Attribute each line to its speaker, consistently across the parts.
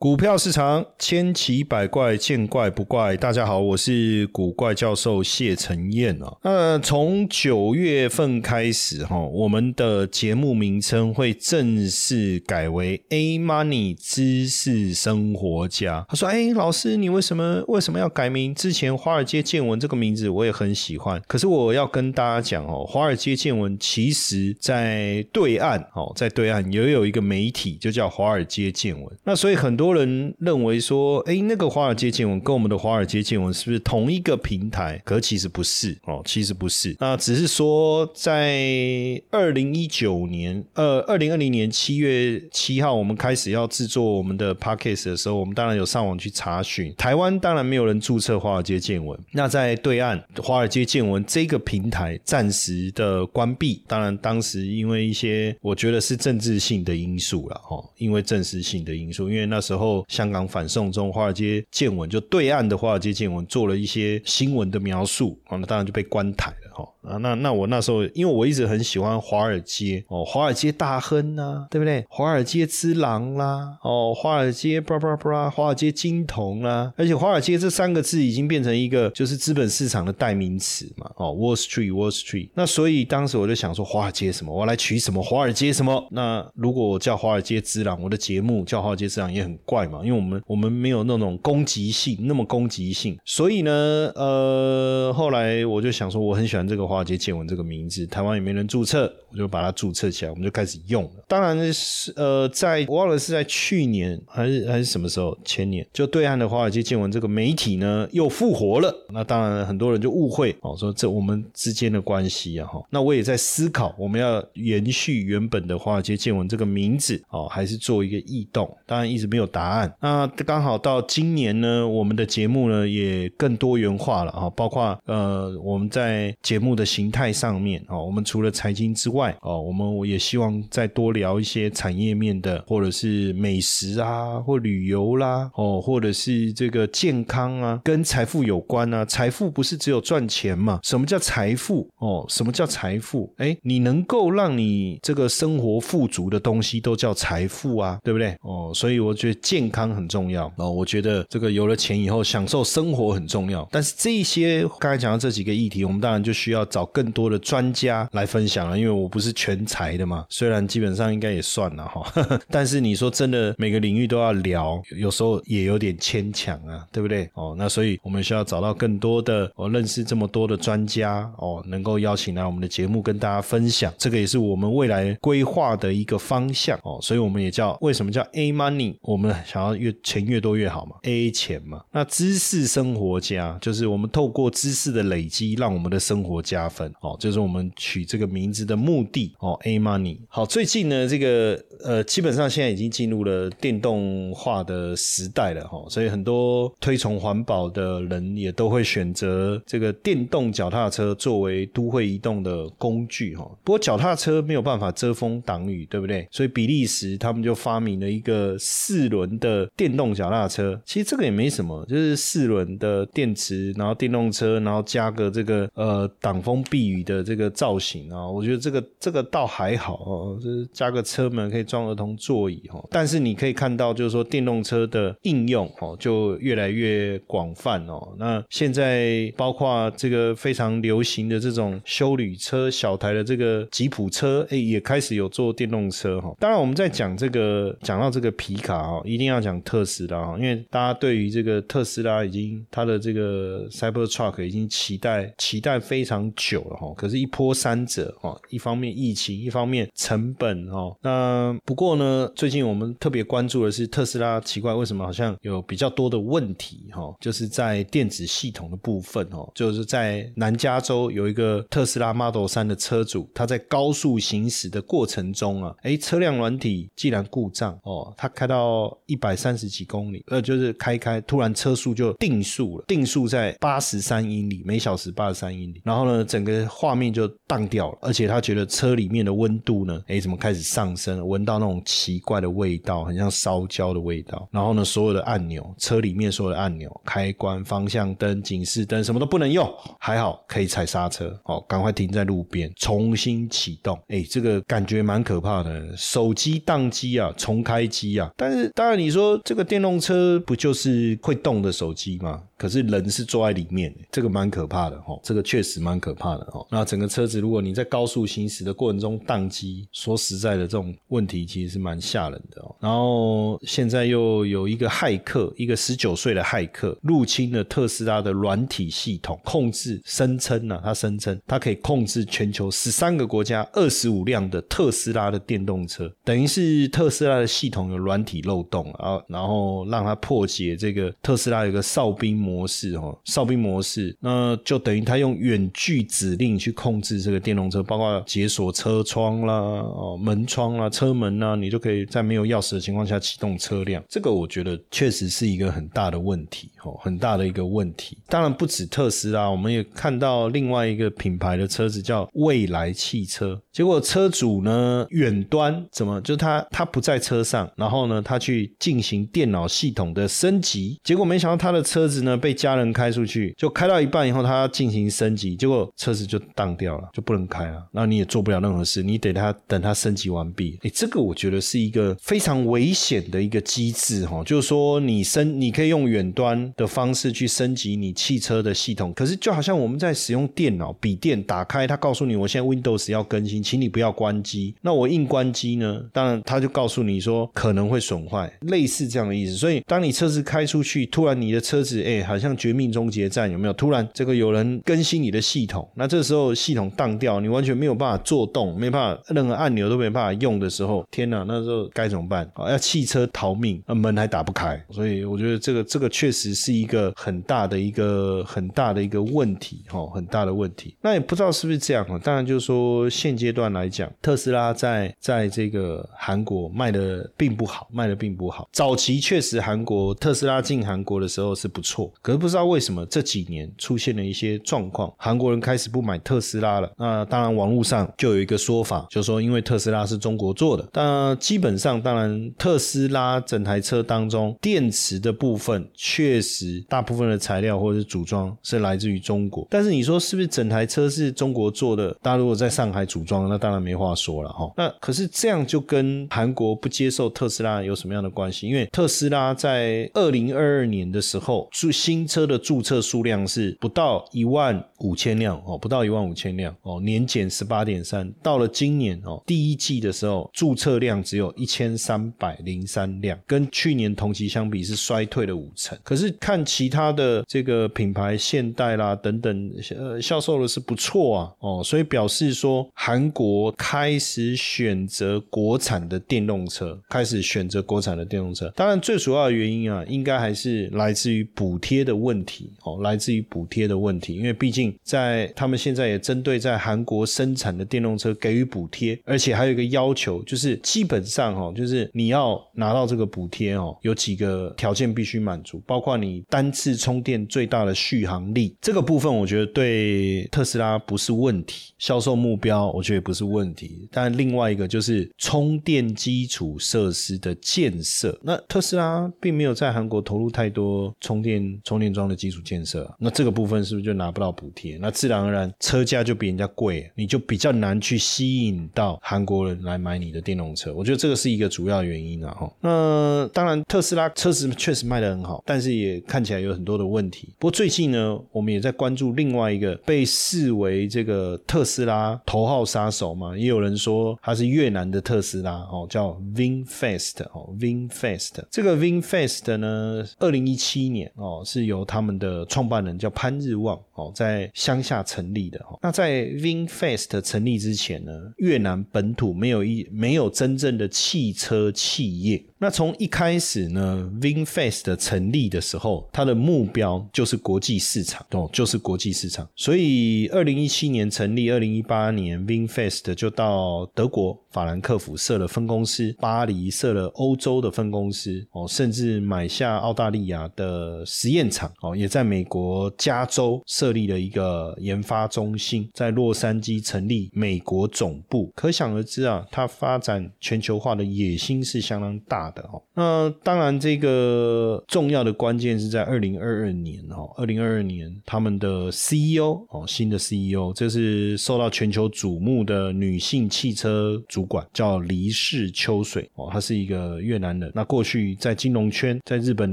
Speaker 1: 股票市场千奇百怪，见怪不怪。大家好，我是古怪教授谢承彦啊。那从九月份开始哈，我们的节目名称会正式改为 A Money 知识生活家。他说：“哎，老师，你为什么为什么要改名？之前华尔街见闻这个名字我也很喜欢，可是我要跟大家讲哦，华尔街见闻其实在对岸哦，在对岸也有一个媒体，就叫华尔街见闻。那所以很多。”多人认为说，哎，那个华尔街见闻跟我们的华尔街见闻是不是同一个平台？可其实不是哦，其实不是。那只是说，在二零一九年，呃，二零二零年七月七号，我们开始要制作我们的 podcast 的时候，我们当然有上网去查询。台湾当然没有人注册华尔街见闻。那在对岸，华尔街见闻这个平台暂时的关闭。当然，当时因为一些我觉得是政治性的因素了，哦，因为政治性的因素，因为那时候。后香港反送中，华尔街见闻就对岸的华尔街见闻做了一些新闻的描述，那当然就被关台了哈。啊，那那我那时候，因为我一直很喜欢华尔街哦，华尔街大亨呐，对不对？华尔街之狼啦，哦，华尔街布拉布拉布拉，华尔街金童啦，而且华尔街这三个字已经变成一个就是资本市场的代名词嘛，哦，Wall Street，Wall Street。那所以当时我就想说，华尔街什么，我来取什么华尔街什么？那如果我叫华尔街之狼，我的节目叫华尔街之狼也很怪嘛，因为我们我们没有那种攻击性，那么攻击性。所以呢，呃，后来我就想说，我很喜欢这个华。尔街见闻这个名字，台湾也没人注册，我就把它注册起来，我们就开始用了。当然是呃，在我忘了是在去年还是还是什么时候，前年就对岸的华尔街见闻这个媒体呢又复活了。那当然很多人就误会哦，说这我们之间的关系啊哈。那我也在思考，我们要延续原本的华尔街见闻这个名字哦，还是做一个异动？当然一直没有答案。那刚好到今年呢，我们的节目呢也更多元化了啊，包括呃我们在节目的。形态上面哦，我们除了财经之外哦，我们我也希望再多聊一些产业面的，或者是美食啊，或旅游啦哦，或者是这个健康啊，跟财富有关啊。财富不是只有赚钱嘛？什么叫财富哦？什么叫财富？哎，你能够让你这个生活富足的东西都叫财富啊，对不对？哦，所以我觉得健康很重要哦。我觉得这个有了钱以后，享受生活很重要。但是这些刚才讲到这几个议题，我们当然就需要找。更多的专家来分享了，因为我不是全才的嘛，虽然基本上应该也算了哈，但是你说真的，每个领域都要聊，有时候也有点牵强啊，对不对？哦，那所以我们需要找到更多的，我认识这么多的专家哦，能够邀请来我们的节目跟大家分享，这个也是我们未来规划的一个方向哦，所以我们也叫为什么叫 A Money？我们想要越钱越多越好嘛，A 钱嘛，那知识生活家就是我们透过知识的累积，让我们的生活家加。分哦，就是我们取这个名字的目的哦，A Money。好，最近呢，这个呃，基本上现在已经进入了电动化的时代了哈，所以很多推崇环保的人也都会选择这个电动脚踏车作为都会移动的工具哈。不过脚踏车没有办法遮风挡雨，对不对？所以比利时他们就发明了一个四轮的电动脚踏车。其实这个也没什么，就是四轮的电池，然后电动车，然后加个这个呃挡风。避雨的这个造型啊，我觉得这个这个倒还好哦，就是加个车门可以装儿童座椅哈。但是你可以看到，就是说电动车的应用哦，就越来越广泛哦。那现在包括这个非常流行的这种修旅车、小台的这个吉普车，哎，也开始有做电动车哈。当然，我们在讲这个讲到这个皮卡啊，一定要讲特斯拉哈，因为大家对于这个特斯拉已经它的这个 Cyber Truck 已经期待期待非常。久了哈，可是，一波三折哦，一方面疫情，一方面成本哦。那不过呢，最近我们特别关注的是特斯拉，奇怪为什么好像有比较多的问题哈，就是在电子系统的部分哦，就是在南加州有一个特斯拉 Model 三的车主，他在高速行驶的过程中啊，哎，车辆软体既然故障哦，他开到一百三十几公里，呃，就是开开，突然车速就定速了，定速在八十三英里每小时，八十三英里，然后呢，整个画面就荡掉了，而且他觉得车里面的温度呢，哎，怎么开始上升，闻到那种奇怪的味道，很像烧焦的味道，然后呢，所有的按钮，车里面所有的按钮，开关、方向灯、警示灯，什么都不能用，还好可以踩刹车，哦，赶快停在路边，重新启动，哎，这个感觉蛮可怕的，手机宕机啊，重开机啊，但是当然你说这个电动车不就是会动的手机吗？可是人是坐在里面，这个蛮可怕的哈，这个确实蛮可怕的哦。那整个车子，如果你在高速行驶的过程中宕机，说实在的，这种问题其实是蛮吓人的哦。然后现在又有一个骇客，一个十九岁的骇客入侵了特斯拉的软体系统，控制声称呢，他声称他可以控制全球十三个国家二十五辆的特斯拉的电动车，等于是特斯拉的系统有软体漏洞啊，然后让他破解这个特斯拉有个哨兵。模式哦，哨兵模式，那就等于他用远距指令去控制这个电动车，包括解锁车窗啦、哦门窗啦、车门啦，你就可以在没有钥匙的情况下启动车辆。这个我觉得确实是一个很大的问题哦，很大的一个问题。当然不止特斯拉，我们也看到另外一个品牌的车子叫蔚来汽车，结果车主呢远端怎么就他他不在车上，然后呢他去进行电脑系统的升级，结果没想到他的车子呢。被家人开出去，就开到一半以后，他要进行升级，结果车子就当掉了，就不能开了。那你也做不了任何事，你得他等他升级完毕。哎，这个我觉得是一个非常危险的一个机制哈，就是说你升，你可以用远端的方式去升级你汽车的系统，可是就好像我们在使用电脑、笔电打开，它告诉你我现在 Windows 要更新，请你不要关机。那我硬关机呢？当然它就告诉你说可能会损坏，类似这样的意思。所以当你车子开出去，突然你的车子哎。好像绝命终结战有没有？突然这个有人更新你的系统，那这时候系统宕掉，你完全没有办法做动，没办法任何按钮都没办法用的时候，天哪，那时候该怎么办？啊，要汽车逃命，那门还打不开，所以我觉得这个这个确实是一个很大的一个很大的一个问题，哈，很大的问题。那也不知道是不是这样啊？当然就是说现阶段来讲，特斯拉在在这个韩国卖的并不好，卖的并不好。早期确实韩国特斯拉进韩国的时候是不错。可是不知道为什么这几年出现了一些状况，韩国人开始不买特斯拉了。那当然，网络上就有一个说法，就说因为特斯拉是中国做的。但基本上，当然特斯拉整台车当中电池的部分，确实大部分的材料或者是组装是来自于中国。但是你说是不是整台车是中国做的？大家如果在上海组装，那当然没话说了哈。那可是这样就跟韩国不接受特斯拉有什么样的关系？因为特斯拉在二零二二年的时候注新车的注册数量是不到一万五千辆哦，不到一万五千辆哦，年减十八点三。到了今年哦，第一季的时候注册量只有一千三百零三辆，跟去年同期相比是衰退了五成。可是看其他的这个品牌，现代啦等等，呃，销售的是不错啊哦，所以表示说韩国开始选择国产的电动车，开始选择国产的电动车。当然，最主要的原因啊，应该还是来自于补贴的。问题哦，来自于补贴的问题，因为毕竟在他们现在也针对在韩国生产的电动车给予补贴，而且还有一个要求，就是基本上哦，就是你要拿到这个补贴哦，有几个条件必须满足，包括你单次充电最大的续航力这个部分，我觉得对特斯拉不是问题，销售目标我觉得也不是问题，但另外一个就是充电基础设施的建设，那特斯拉并没有在韩国投入太多充电充电桩。的基础建设，那这个部分是不是就拿不到补贴？那自然当然车价就比人家贵，你就比较难去吸引到韩国人来买你的电动车。我觉得这个是一个主要原因啊。哈，那当然特斯拉车子确实卖的很好，但是也看起来有很多的问题。不过最近呢，我们也在关注另外一个被视为这个特斯拉头号杀手嘛，也有人说他是越南的特斯拉哦，叫 VinFast 哦，VinFast 这个 VinFast 呢，二零一七年哦是由。他们的创办人叫潘日旺哦，在乡下成立的哈。那在 VinFast 成立之前呢，越南本土没有一没有真正的汽车企业。那从一开始呢，VinFast 成立的时候，它的目标就是国际市场，哦，就是国际市场。所以，二零一七年成立，二零一八年 VinFast 就到德国法兰克福设了分公司，巴黎设了欧洲的分公司，哦，甚至买下澳大利亚的实验场，哦，也在美国加州设立了一个研研发中心，在洛杉矶成立美国总部。可想而知啊，它发展全球化的野心是相当大。的哦，那当然，这个重要的关键是在二零二二年哦，二零二二年他们的 CEO 哦，新的 CEO，这是受到全球瞩目的女性汽车主管，叫黎氏秋水哦，她是一个越南人。那过去在金融圈，在日本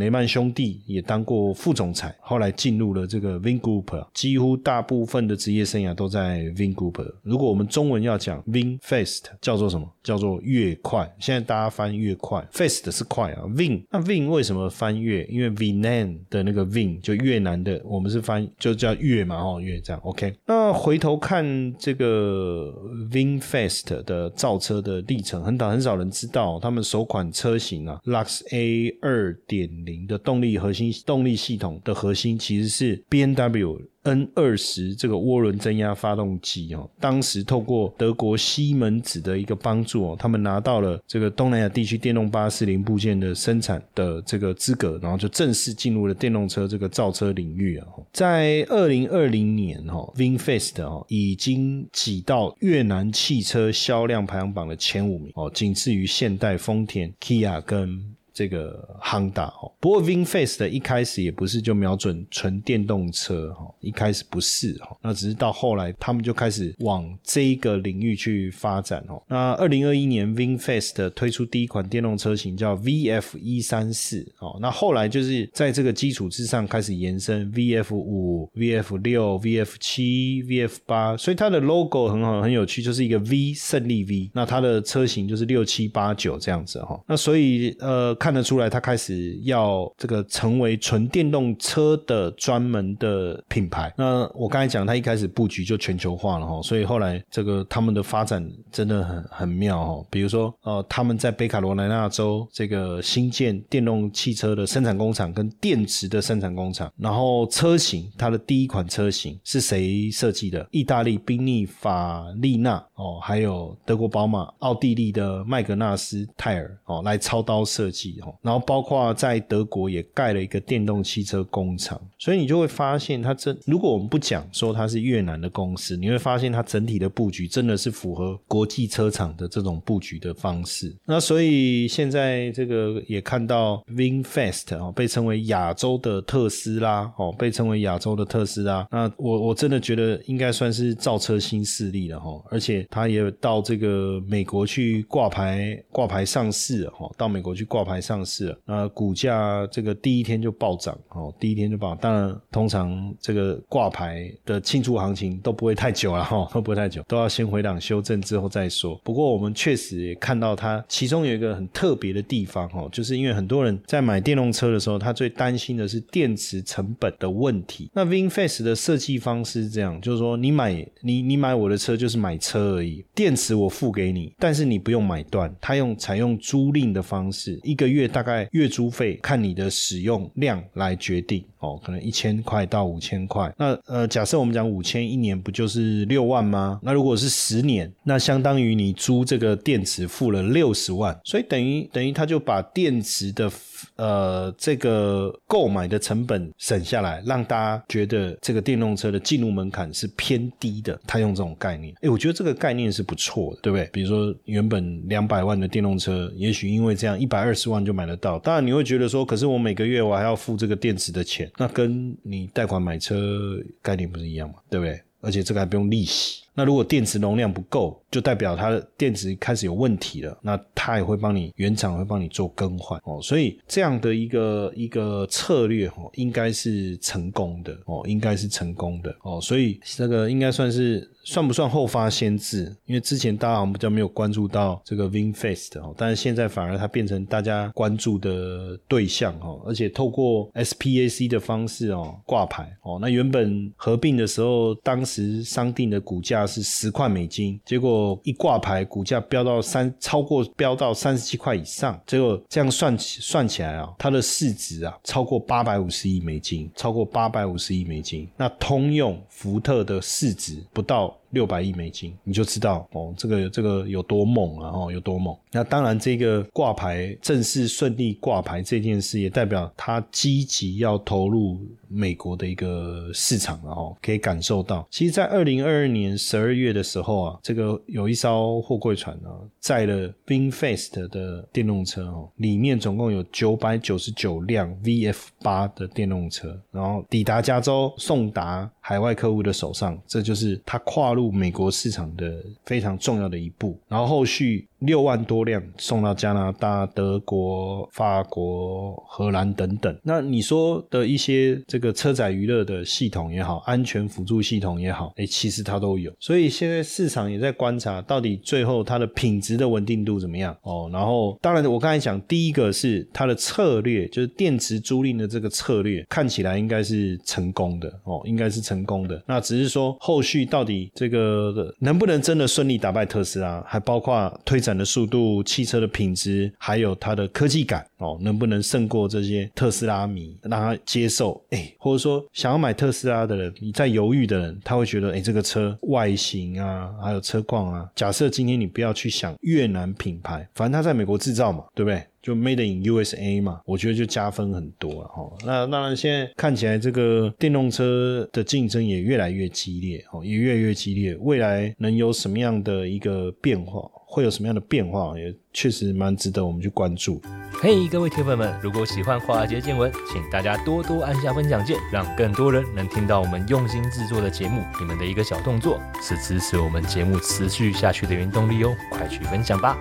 Speaker 1: 雷曼兄弟也当过副总裁，后来进入了这个 Vingroup，几乎大部部分的职业生涯都在 Vingroup。如果我们中文要讲 Vin Fast，叫做什么？叫做越快。现在大家翻越快。fast 是快啊，vin 那 vin 为什么翻越？因为 VINE 的那个 vin 就越南的，我们是翻就叫越嘛，哦越这样。OK，那回头看这个 Vinfast 的造车的历程，很少很少人知道，他们首款车型啊，Lux A 二点零的动力核心动力系统的核心其实是 B N W。N 二十这个涡轮增压发动机哦，当时透过德国西门子的一个帮助哦，他们拿到了这个东南亚地区电动巴士零部件的生产的这个资格，然后就正式进入了电动车这个造车领域啊。在二零二零年哈，Vinfast 哦已经挤到越南汽车销量排行榜的前五名哦，仅次于现代、丰田、Kia 跟。这个 Honda 哦，不过 Vinfast 一开始也不是就瞄准纯电动车哈，一开始不是哈，那只是到后来他们就开始往这一个领域去发展哦。那二零二一年 Vinfast 推出第一款电动车型叫 VF 一三四哦，那后来就是在这个基础之上开始延伸 VF 五、VF 六、VF 七、VF 八，所以它的 logo 很好很有趣，就是一个 V 胜利 V，那它的车型就是六七八九这样子哈，那所以呃。看得出来，他开始要这个成为纯电动车的专门的品牌。那我刚才讲，他一开始布局就全球化了哈，所以后来这个他们的发展真的很很妙哈。比如说，呃，他们在北卡罗来纳州这个新建电动汽车的生产工厂跟电池的生产工厂，然后车型，它的第一款车型是谁设计的？意大利宾利法利纳哦，还有德国宝马、奥地利的麦格纳斯泰尔哦，来操刀设计。然后包括在德国也盖了一个电动汽车工厂，所以你就会发现，它真如果我们不讲说它是越南的公司，你会发现它整体的布局真的是符合国际车厂的这种布局的方式。那所以现在这个也看到 Vinfast 哦，被称为亚洲的特斯拉哦，被称为亚洲的特斯拉。那我我真的觉得应该算是造车新势力了哈，而且它也到这个美国去挂牌挂牌上市哈，到美国去挂牌。上市了，那股价这个第一天就暴涨哦，第一天就暴。当嗯，通常这个挂牌的庆祝行情都不会太久了 哈，都不会太久，都要先回档修正之后再说。不过我们确实也看到它其中有一个很特别的地方哈，就是因为很多人在买电动车的时候，他最担心的是电池成本的问题。那 Vinfast 的设计方式是这样，就是说你买你你买我的车就是买车而已，电池我付给你，但是你不用买断，他用采用租赁的方式，一个。月大概月租费看你的使用量来决定哦，可能一千块到五千块。那呃，假设我们讲五千一年不就是六万吗？那如果是十年，那相当于你租这个电池付了六十万，所以等于等于他就把电池的。呃，这个购买的成本省下来，让大家觉得这个电动车的进入门槛是偏低的。他用这种概念，哎，我觉得这个概念是不错的，对不对？比如说原本两百万的电动车，也许因为这样一百二十万就买得到。当然你会觉得说，可是我每个月我还要付这个电池的钱，那跟你贷款买车概念不是一样吗？对不对？而且这个还不用利息。那如果电池容量不够，就代表它的电池开始有问题了，那它也会帮你原厂会帮你做更换哦。所以这样的一个一个策略哦，应该是成功的哦，应该是成功的哦。所以这个应该算是。算不算后发先至？因为之前大家好像比较没有关注到这个 Vinfast 哦，但是现在反而它变成大家关注的对象哦，而且透过 SPAC 的方式哦挂牌哦，那原本合并的时候，当时商定的股价是十块美金，结果一挂牌股价飙到三，超过飙到三十七块以上，结果这样算起算起来啊，它的市值啊超过八百五十亿美金，超过八百五十亿美金，那通用福特的市值不到。六百亿美金，你就知道哦，这个这个有多猛啊！哦，有多猛。那当然，这个挂牌正式顺利挂牌这件事，也代表他积极要投入美国的一个市场了哦。可以感受到，其实，在二零二二年十二月的时候啊，这个有一艘货柜船啊，载了 Binfast 的电动车哦，里面总共有九百九十九辆 VF 八的电动车，然后抵达加州，送达海外客户的手上，这就是他跨入。美国市场的非常重要的一步，然后后续。六万多辆送到加拿大、德国、法国、荷兰等等。那你说的一些这个车载娱乐的系统也好，安全辅助系统也好，哎，其实它都有。所以现在市场也在观察，到底最后它的品质的稳定度怎么样哦。然后，当然我刚才讲，第一个是它的策略，就是电池租赁的这个策略，看起来应该是成功的哦，应该是成功的。那只是说后续到底这个能不能真的顺利打败特斯拉，还包括推展。的速度、汽车的品质，还有它的科技感哦，能不能胜过这些特斯拉迷，让他接受？哎，或者说想要买特斯拉的人，你在犹豫的人，他会觉得，哎，这个车外形啊，还有车况啊，假设今天你不要去想越南品牌，反正它在美国制造嘛，对不对？就 Made in USA 嘛，我觉得就加分很多了哈。那当然，现在看起来这个电动车的竞争也越来越激烈哦，也越来越激烈。未来能有什么样的一个变化？会有什么样的变化？也确实蛮值得我们去关注。
Speaker 2: 嘿，各位铁粉们，如果喜欢华尔街见闻，请大家多多按下分享键，让更多人能听到我们用心制作的节目。你们的一个小动作，是支持我们节目持续下去的原动力哦！快去分享吧。